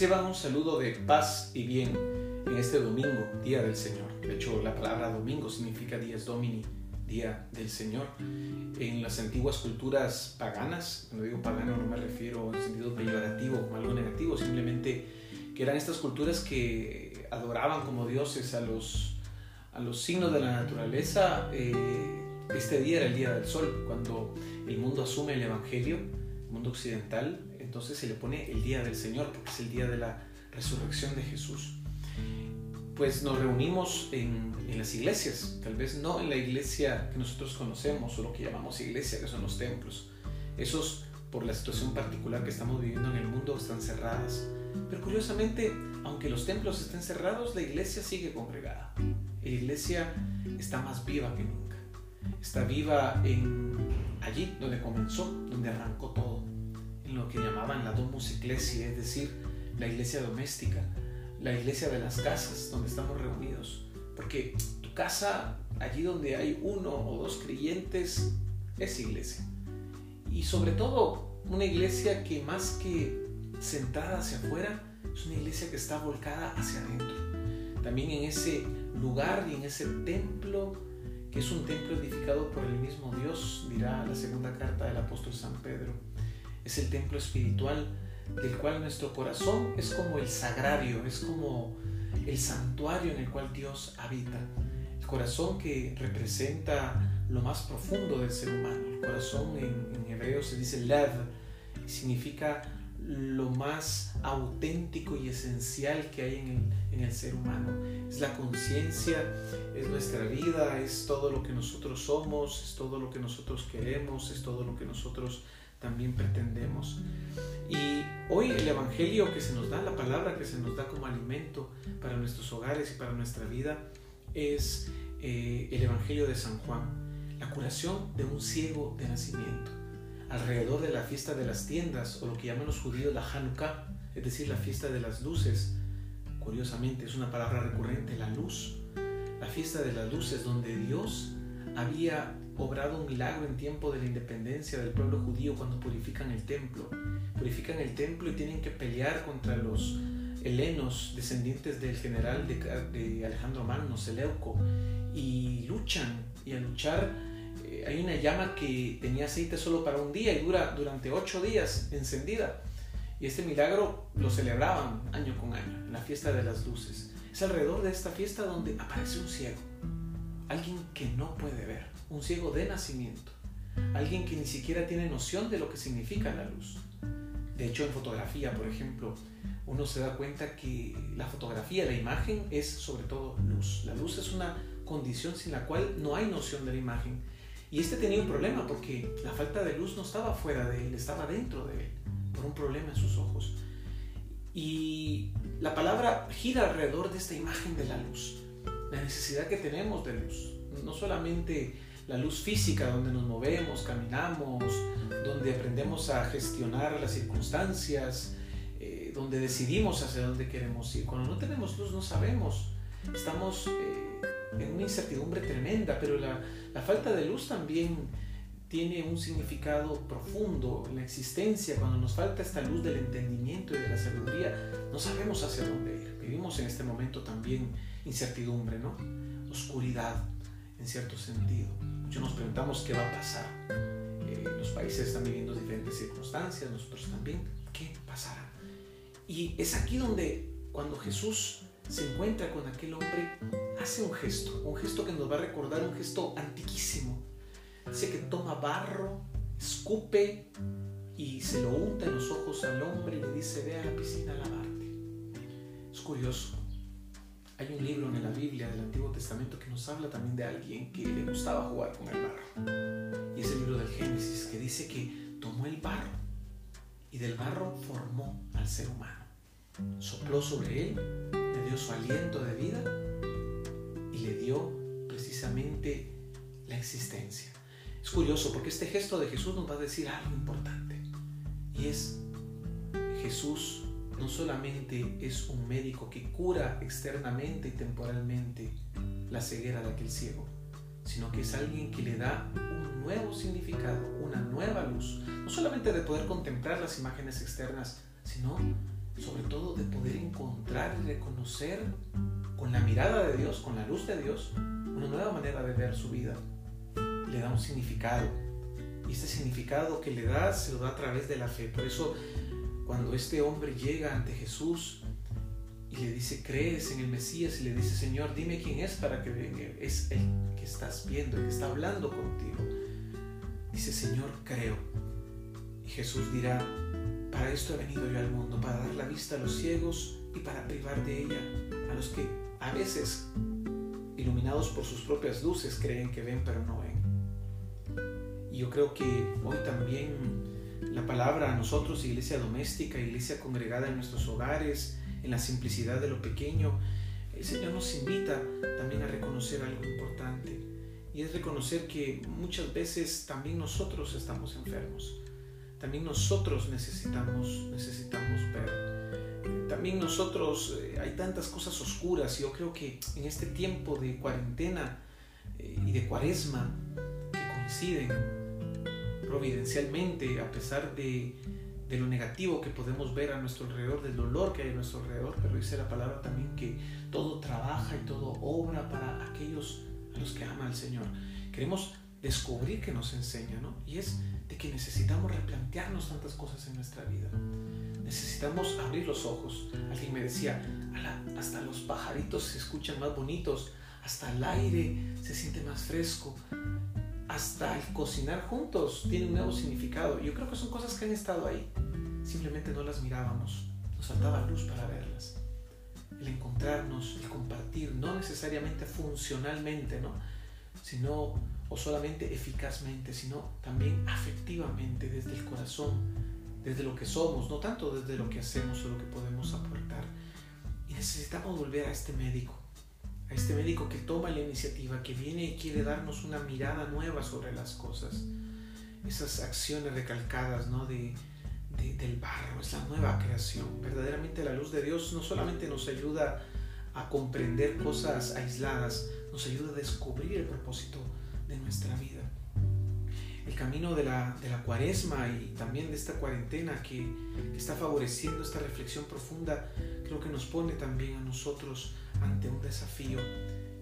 Reciban un saludo de paz y bien en este domingo, Día del Señor. De hecho, la palabra domingo significa Días Domini, Día del Señor. En las antiguas culturas paganas, cuando digo pagano no me refiero en sentido peyorativo algo negativo, simplemente que eran estas culturas que adoraban como dioses a los, a los signos de la naturaleza. Eh, este día era el día del sol, cuando el mundo asume el Evangelio, el mundo occidental, entonces se le pone el día del Señor, porque es el día de la resurrección de Jesús. Pues nos reunimos en, las iglesias, tal vez no en la iglesia que nosotros conocemos o lo que llamamos iglesia, que son los templos. Esos, por la situación particular que estamos viviendo en el mundo, están cerradas. Pero curiosamente, aunque los templos estén cerrados, la iglesia sigue congregada. La iglesia está más viva que nunca. Está viva allí donde comenzó, donde arrancó todo que llamaban la domus ecclesia, es decir, la iglesia doméstica, la iglesia de las casas donde estamos reunidos. Porque tu casa, allí donde hay uno o dos creyentes, es iglesia. Y sobre todo, una iglesia que más que sentada hacia afuera, es una iglesia que está volcada hacia adentro. También en ese lugar y en ese templo, que es un templo edificado por el mismo Dios, dirá la segunda carta del apóstol San Pedro es el templo espiritual del cual nuestro corazón es como el sagrario, es como el santuario en el cual Dios habita. El corazón que representa lo más profundo del ser humano. El corazón en, hebreo se dice lev, significa lo más auténtico y esencial que hay en el, en el ser humano. Es la conciencia, es nuestra vida, es todo lo que nosotros somos, es todo lo que nosotros queremos, es todo lo que nosotros también pretendemos. Y hoy el Evangelio que se nos da, la palabra que se nos da como alimento para nuestros hogares y para nuestra vida, es eh, el Evangelio de San Juan, la curación de un ciego de nacimiento, alrededor de la fiesta de las tiendas, o lo que llaman los judíos la Hanukkah, es decir, la fiesta de las luces. Curiosamente, es una palabra recurrente, la luz. La fiesta de las luces, donde Dios había obrado un milagro en tiempo de la independencia del pueblo judío cuando purifican el templo. Purifican el templo y tienen que pelear contra los helenos, descendientes del general de, Alejandro Magno, Seleuco, y luchan. Y al luchar eh, hay una llama que tenía aceite solo para un día y dura durante ocho días encendida. Y este milagro lo celebraban año con año, en la fiesta de las luces. Es alrededor de esta fiesta donde aparece un ciego, alguien que no puede ver un ciego de nacimiento, alguien que ni siquiera tiene noción de lo que significa la luz. De hecho, en fotografía, por ejemplo, uno se da cuenta que la fotografía, la imagen, es sobre todo luz. La luz es una condición sin la cual no hay noción de la imagen. Y este tenía un problema porque la falta de luz no estaba fuera de él, estaba dentro de él, por un problema en sus ojos. Y la palabra gira alrededor de esta imagen de la luz, la necesidad que tenemos de luz. No solamente la luz física donde nos movemos, caminamos, donde aprendemos a gestionar las circunstancias, eh, donde decidimos hacia dónde queremos ir. Cuando no tenemos luz no sabemos, estamos eh, en una incertidumbre tremenda, pero la, la falta de luz también tiene un significado profundo en la existencia. Cuando nos falta esta luz del entendimiento y de la sabiduría, no sabemos hacia dónde ir. Vivimos en este momento también incertidumbre, ¿no? Oscuridad, en cierto sentido. Muchos nos preguntamos qué va a pasar. Eh, los países están viviendo diferentes circunstancias, nosotros también. ¿Qué pasará? Y es aquí donde cuando Jesús se encuentra con aquel hombre, hace un gesto, un gesto que nos va a recordar un gesto antiquísimo. Dice que toma barro, escupe y se lo unta en los ojos al hombre y le dice, ve a la piscina a lavarte. Es curioso, hay un libro en la Biblia del Antiguo Testamento que nos habla también de alguien que le gustaba jugar con el barro. Y es el libro del Génesis que dice que tomó el barro y del barro formó al ser humano. Sopló sobre él, le dio su aliento de vida y le dio precisamente la existencia. Es curioso porque este gesto de Jesús nos va a decir algo importante y es Jesús no solamente es un médico que cura externamente y temporalmente la ceguera de aquel ciego, sino que es alguien que le da un nuevo significado, una nueva luz, no solamente de poder contemplar las imágenes externas, sino sobre todo de poder encontrar y reconocer con la mirada de Dios, con la luz de Dios, una nueva manera de ver su vida. Le da un significado. Y este significado que le da se lo da a través de la fe. Por eso cuando este hombre llega ante Jesús y le dice, crees en el Mesías y le dice, Señor, dime quién es para que. Es el que estás viendo, el que está hablando contigo. Dice, Señor, creo. Y Jesús dirá, para esto he venido yo al mundo, para dar la vista a los ciegos y para privar de ella a los que a veces, iluminados por sus propias luces, creen que ven pero no ven. Y yo creo que hoy también la palabra a nosotros, iglesia doméstica, iglesia congregada en nuestros hogares, en la simplicidad de lo pequeño, el Señor nos invita también a reconocer algo importante. Y es reconocer que muchas veces también nosotros estamos enfermos. También nosotros necesitamos, necesitamos ver. También nosotros, eh, hay tantas cosas oscuras. Y yo creo que en este tiempo de cuarentena eh, y de cuaresma que coinciden providencialmente, a pesar de, lo negativo que podemos ver a nuestro alrededor, del dolor que hay a nuestro alrededor, pero dice la palabra también que todo trabaja y todo obra para aquellos a los que ama el Señor. Queremos descubrir que nos enseña, ¿no? Y es de que necesitamos replantearnos tantas cosas en nuestra vida. Necesitamos abrir los ojos. Alguien me decía, hasta los pajaritos se escuchan más bonitos, hasta el aire se siente más fresco, hasta el cocinar juntos tiene un nuevo significado. Yo creo que son cosas que han estado ahí. Simplemente no las mirábamos, nos faltaba luz para verlas. El encontrarnos, el compartir, no necesariamente funcionalmente, ¿no? sino o solamente eficazmente, sino también afectivamente, desde el corazón, desde lo que somos, no tanto desde lo que hacemos o lo que podemos aportar. Y necesitamos volver a este médico, a este médico que toma la iniciativa, que viene y quiere darnos una mirada nueva sobre las cosas. Esas acciones recalcadas ¿no? de, del barro, es la nueva creación. Verdaderamente la luz de Dios no solamente nos ayuda a comprender cosas aisladas, nos ayuda a descubrir el propósito de nuestra vida. El camino de la, de la cuaresma y también de esta cuarentena que, que está favoreciendo esta reflexión profunda, creo que nos pone también a nosotros ante un desafío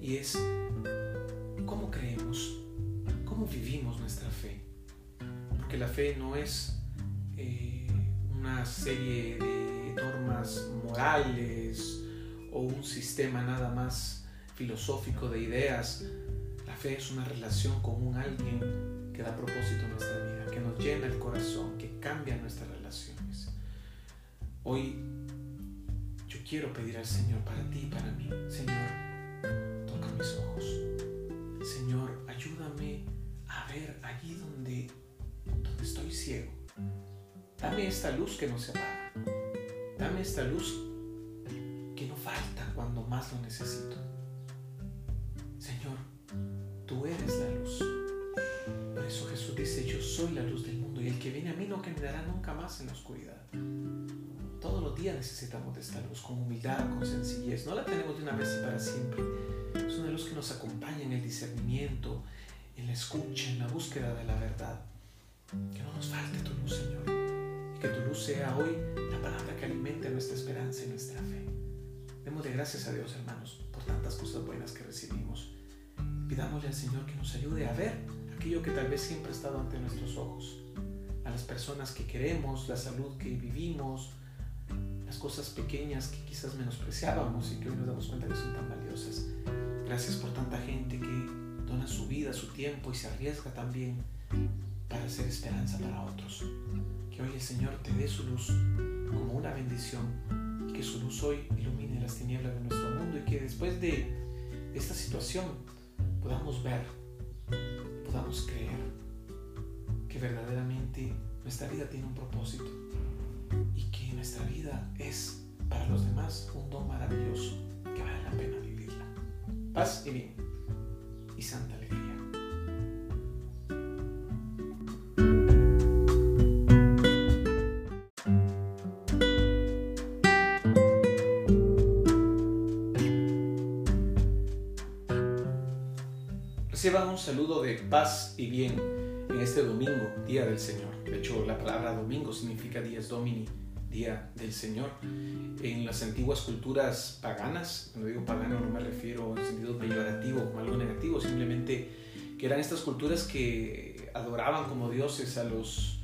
y es cómo creemos, cómo vivimos nuestra fe. Porque la fe no es eh, una serie de normas morales o un sistema nada más filosófico de ideas. La fe es una relación con un alguien que da propósito a nuestra vida, que nos llena el corazón, que cambia nuestras relaciones. Hoy quiero pedir al Señor para ti y para mí. Señor, toca mis ojos. Señor, ayúdame a ver allí donde, donde estoy ciego. Dame esta luz que no se apaga. Dame esta luz que no falta cuando más lo necesito. Señor, tú eres la luz. Por eso Jesús dice, yo soy la luz del mundo y el que viene a mí no caminará nunca más en la oscuridad días necesitamos de esta luz con humildad, con sencillez. No la tenemos de una vez y para siempre. Es una luz que nos acompaña en el discernimiento, en la escucha, en la búsqueda de la verdad. Que no nos falte tu luz, Señor. Y que tu luz sea hoy la palabra que alimente nuestra esperanza y nuestra fe. Demos de gracias a Dios, hermanos, por tantas cosas buenas que recibimos. Pidámosle al Señor que nos ayude a ver aquello que tal vez siempre ha estado ante nuestros ojos. A las personas que queremos, la salud que vivimos, cosas pequeñas que quizás menospreciábamos y que hoy nos damos cuenta que son tan valiosas. Gracias por tanta gente que dona su vida, su tiempo y se arriesga también para hacer esperanza para otros. Que hoy el Señor te dé su luz como una bendición que su luz hoy ilumine las tinieblas de nuestro mundo y que después de esta situación podamos ver, podamos creer que verdaderamente nuestra vida tiene un propósito y que nuestra vida es para los demás un don maravilloso que vale la pena vivirla. Paz y bien y santa alegría. Reciban un saludo de paz y bien en este domingo, Día del Señor. De hecho, la palabra domingo significa días domini Día del Señor. En las antiguas culturas paganas, cuando digo pagano no me refiero en sentido peyorativo como algo negativo, simplemente que eran estas culturas que adoraban como dioses a los,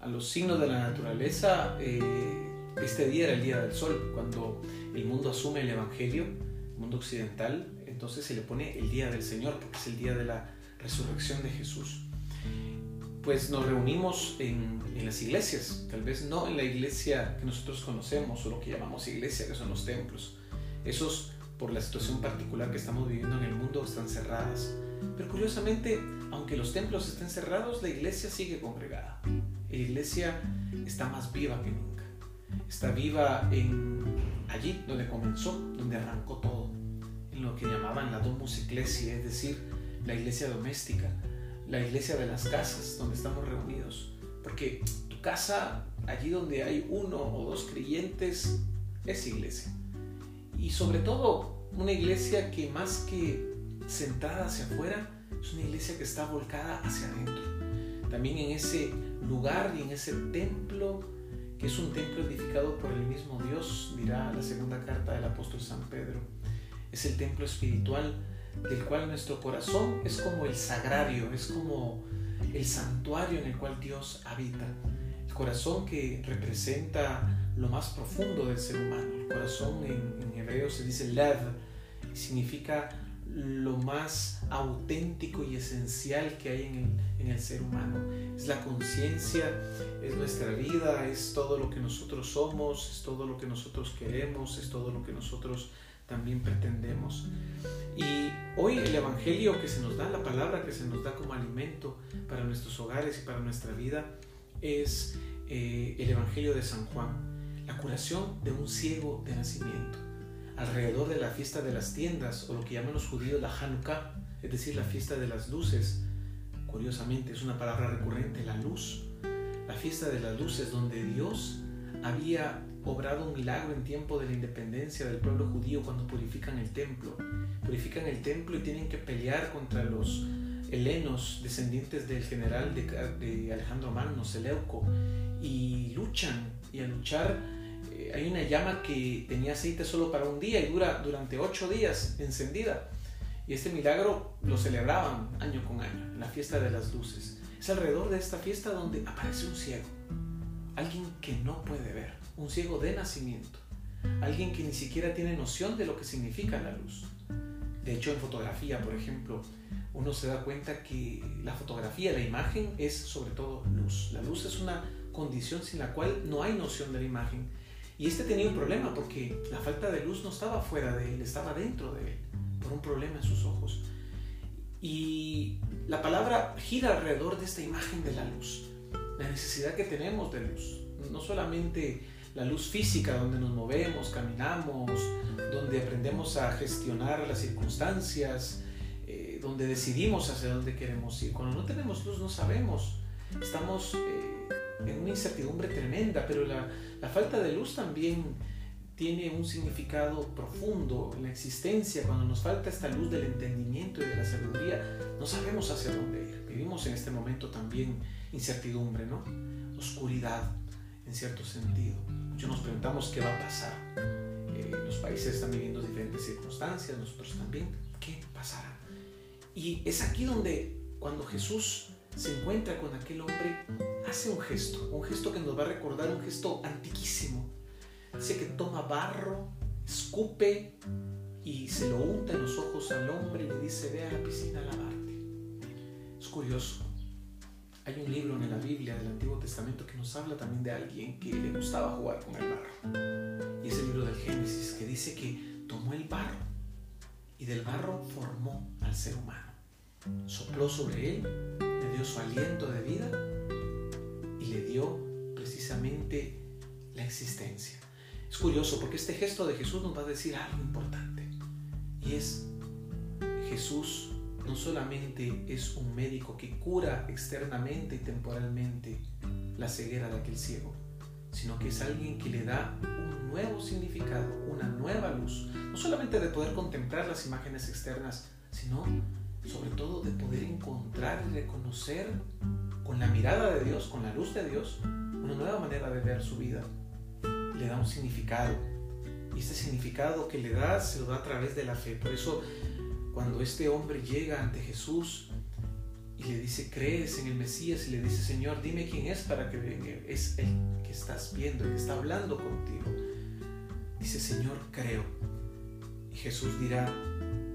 a los signos de la naturaleza. Eh, este día era el día del sol, cuando el mundo asume el Evangelio, el mundo occidental, entonces se le pone el día del Señor, porque es el día de la resurrección de Jesús pues nos reunimos en, las iglesias, tal vez no en la iglesia que nosotros conocemos o lo que llamamos iglesia, que son los templos. Esos, por la situación particular que estamos viviendo en el mundo, están cerradas. Pero curiosamente, aunque los templos estén cerrados, la iglesia sigue congregada. La iglesia está más viva que nunca. Está viva en allí donde comenzó, donde arrancó todo, en lo que llamaban la domus ecclesia, es decir, la iglesia doméstica, la iglesia de las casas donde estamos reunidos. Porque tu casa, allí donde hay uno o dos creyentes, es iglesia. Y sobre todo, una iglesia que más que centrada hacia afuera, es una iglesia que está volcada hacia adentro. También en ese lugar y en ese templo, que es un templo edificado por el mismo Dios, dirá la segunda carta del apóstol San Pedro. Es el templo espiritual del cual nuestro corazón es como el sagrario, es como el santuario en el cual Dios habita. El corazón que representa lo más profundo del ser humano. El corazón en, hebreo se dice lev, y significa lo más auténtico y esencial que hay en el, en el ser humano. Es la conciencia, es nuestra vida, es todo lo que nosotros somos, es todo lo que nosotros queremos, es todo lo que nosotros también pretendemos. Y hoy el Evangelio que se nos da, la palabra que se nos da como alimento para nuestros hogares y para nuestra vida, es eh, el Evangelio de San Juan, la curación de un ciego de nacimiento, alrededor de la fiesta de las tiendas, o lo que llaman los judíos la Hanukkah, es decir, la fiesta de las luces. Curiosamente, es una palabra recurrente, la luz. La fiesta de las luces, donde Dios había obrado un milagro en tiempo de la independencia del pueblo judío cuando purifican el templo. Purifican el templo y tienen que pelear contra los helenos, descendientes del general de, Alejandro Magno, Seleuco, y luchan. Y al luchar eh, hay una llama que tenía aceite solo para un día y dura durante ocho días encendida. Y este milagro lo celebraban año con año, en la fiesta de las luces. Es alrededor de esta fiesta donde aparece un ciego, alguien que no puede ver un ciego de nacimiento, alguien que ni siquiera tiene noción de lo que significa la luz. De hecho, en fotografía, por ejemplo, uno se da cuenta que la fotografía, la imagen, es sobre todo luz. La luz es una condición sin la cual no hay noción de la imagen. Y este tenía un problema porque la falta de luz no estaba fuera de él, estaba dentro de él, por un problema en sus ojos. Y la palabra gira alrededor de esta imagen de la luz, la necesidad que tenemos de luz. No solamente la luz física donde nos movemos, caminamos, donde aprendemos a gestionar las circunstancias, eh, donde decidimos hacia dónde queremos ir. Cuando no tenemos luz no sabemos, estamos eh, en una incertidumbre tremenda, pero la, la falta de luz también tiene un significado profundo en la existencia. Cuando nos falta esta luz del entendimiento y de la sabiduría, no sabemos hacia dónde ir. Vivimos en este momento también incertidumbre, ¿no? Oscuridad, en cierto sentido. Muchos nos preguntamos qué va a pasar. Eh, los países están viviendo diferentes circunstancias, nosotros también. ¿Qué pasará? Y es aquí donde cuando Jesús se encuentra con aquel hombre, hace un gesto, un gesto que nos va a recordar un gesto antiquísimo. Dice que toma barro, escupe y se lo unta en los ojos al hombre y le dice, ve a la piscina a lavarte. Es curioso, hay un libro en la Biblia del Antiguo Testamento que nos habla también de alguien que le gustaba jugar con el barro. Y es el libro del Génesis que dice que tomó el barro y del barro formó al ser humano. Sopló sobre él, le dio su aliento de vida y le dio precisamente la existencia. Es curioso porque este gesto de Jesús nos va a decir algo importante y es Jesús no solamente es un médico que cura externamente y temporalmente la ceguera de aquel ciego, sino que es alguien que le da un nuevo significado, una nueva luz, no solamente de poder contemplar las imágenes externas, sino sobre todo de poder encontrar y reconocer con la mirada de Dios, con la luz de Dios, una nueva manera de ver su vida. le da un significado. Y este significado que le da se lo da a través de la fe. Por eso cuando este hombre llega ante Jesús y le dice, crees en el Mesías y le dice, Señor, dime quién es para que venga. Es el que estás viendo, el que está hablando contigo. Dice, Señor, creo. Y Jesús dirá,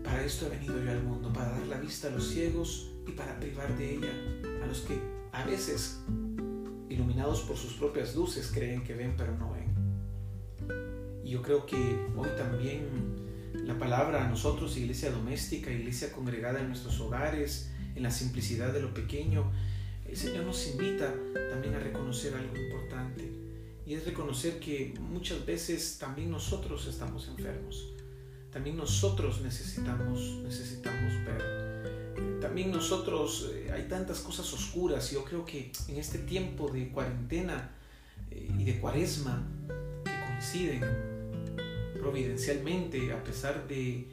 para esto he venido yo al mundo, para dar la vista a los ciegos y para privar de ella a los que a veces, iluminados por sus propias luces, creen que ven pero no ven. Y yo creo que hoy también la palabra a nosotros, iglesia doméstica, iglesia congregada en nuestros hogares, en la simplicidad de lo pequeño, el Señor nos invita también a reconocer algo importante. Y es reconocer que muchas veces también nosotros estamos enfermos. También nosotros necesitamos, necesitamos ver. También nosotros, eh, hay tantas cosas oscuras. Yo creo que en este tiempo de cuarentena eh, y de cuaresma que coinciden providencialmente, a pesar de,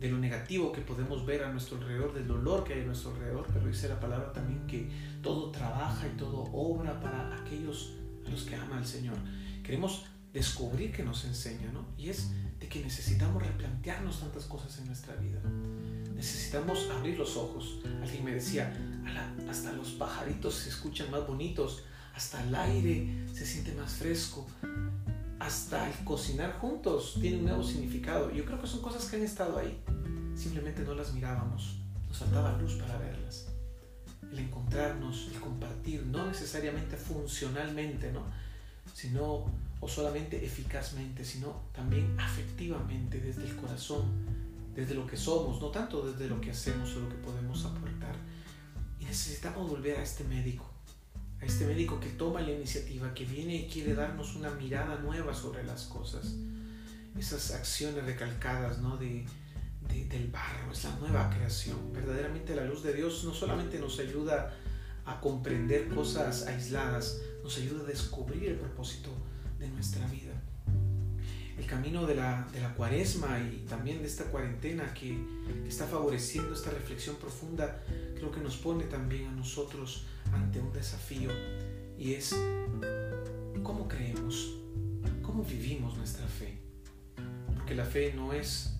lo negativo que podemos ver a nuestro alrededor, del dolor que hay a nuestro alrededor, pero dice la palabra también que todo trabaja y todo obra para aquellos a los que ama el Señor. Queremos descubrir que nos enseña, ¿no? Y es de que necesitamos replantearnos tantas cosas en nuestra vida. Necesitamos abrir los ojos. Alguien me decía, hasta los pajaritos se escuchan más bonitos, hasta el aire se siente más fresco, hasta el cocinar juntos tiene un nuevo significado. Yo creo que son cosas que han estado ahí. Simplemente no las mirábamos, nos faltaba luz para verlas. El encontrarnos, el compartir, no necesariamente funcionalmente, ¿no? sino o solamente eficazmente, sino también afectivamente, desde el corazón, desde lo que somos, no tanto desde lo que hacemos o lo que podemos aportar. Y necesitamos volver a este médico, a este médico que toma la iniciativa, que viene y quiere darnos una mirada nueva sobre las cosas. Esas acciones recalcadas ¿no? de, del barro, es la nueva creación. Verdaderamente la luz de Dios no solamente nos ayuda a comprender cosas aisladas, nos ayuda a descubrir el propósito de nuestra vida. El camino de la, de la cuaresma y también de esta cuarentena que, que está favoreciendo esta reflexión profunda, creo que nos pone también a nosotros ante un desafío y es cómo creemos, cómo vivimos nuestra fe. Porque la fe no es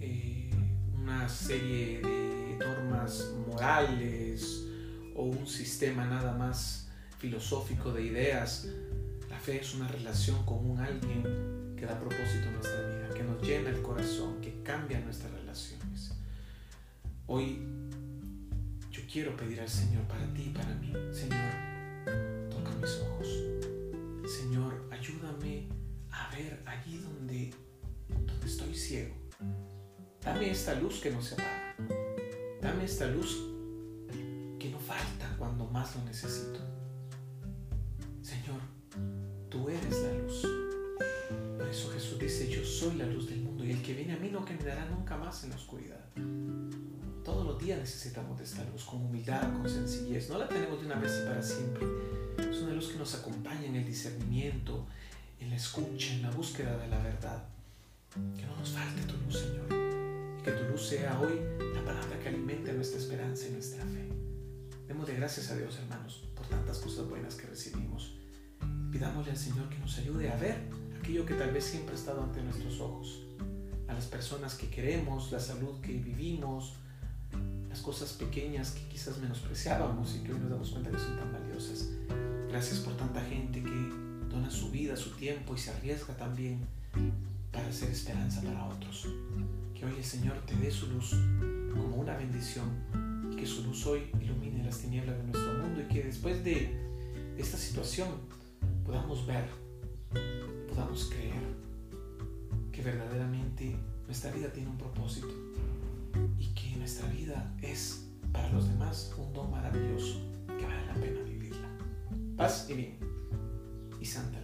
eh, una serie de normas morales o un sistema nada más filosófico de ideas. La fe es una relación con un alguien que da propósito a nuestra vida, que nos llena el corazón, que cambia nuestras relaciones. Hoy quiero pedir al Señor para ti y para mí. Señor, toca mis ojos. Señor, ayúdame a ver allí donde, donde estoy ciego. Dame esta luz que no se apaga. Dame esta luz que no falta cuando más lo necesito. Señor, tú eres la luz. Por eso Jesús dice, yo soy la luz del mundo y el que viene a mí no caminará nunca más en la oscuridad días necesitamos de esta luz con humildad, con sencillez. No la tenemos de una vez y para siempre. Es una luz que nos acompaña en el discernimiento, en la escucha, en la búsqueda de la verdad. Que no nos falte tu luz, Señor. Y que tu luz sea hoy la palabra que alimente nuestra esperanza y nuestra fe. de gracias a Dios, hermanos, por tantas cosas buenas que recibimos. Pidámosle al Señor que nos ayude a ver aquello que tal vez siempre ha estado ante nuestros ojos. A las personas que queremos, la salud que vivimos, las cosas pequeñas que quizás menospreciábamos y que hoy nos damos cuenta que son tan valiosas. Gracias por tanta gente que dona su vida, su tiempo y se arriesga también para hacer esperanza para otros. Que hoy el Señor te dé su luz como una bendición y que su luz hoy ilumine las tinieblas de nuestro mundo y que después de esta situación podamos ver, podamos creer que verdaderamente nuestra vida tiene un propósito nuestra vida es para los demás un don maravilloso que vale la pena vivirla. Paz y bien y santa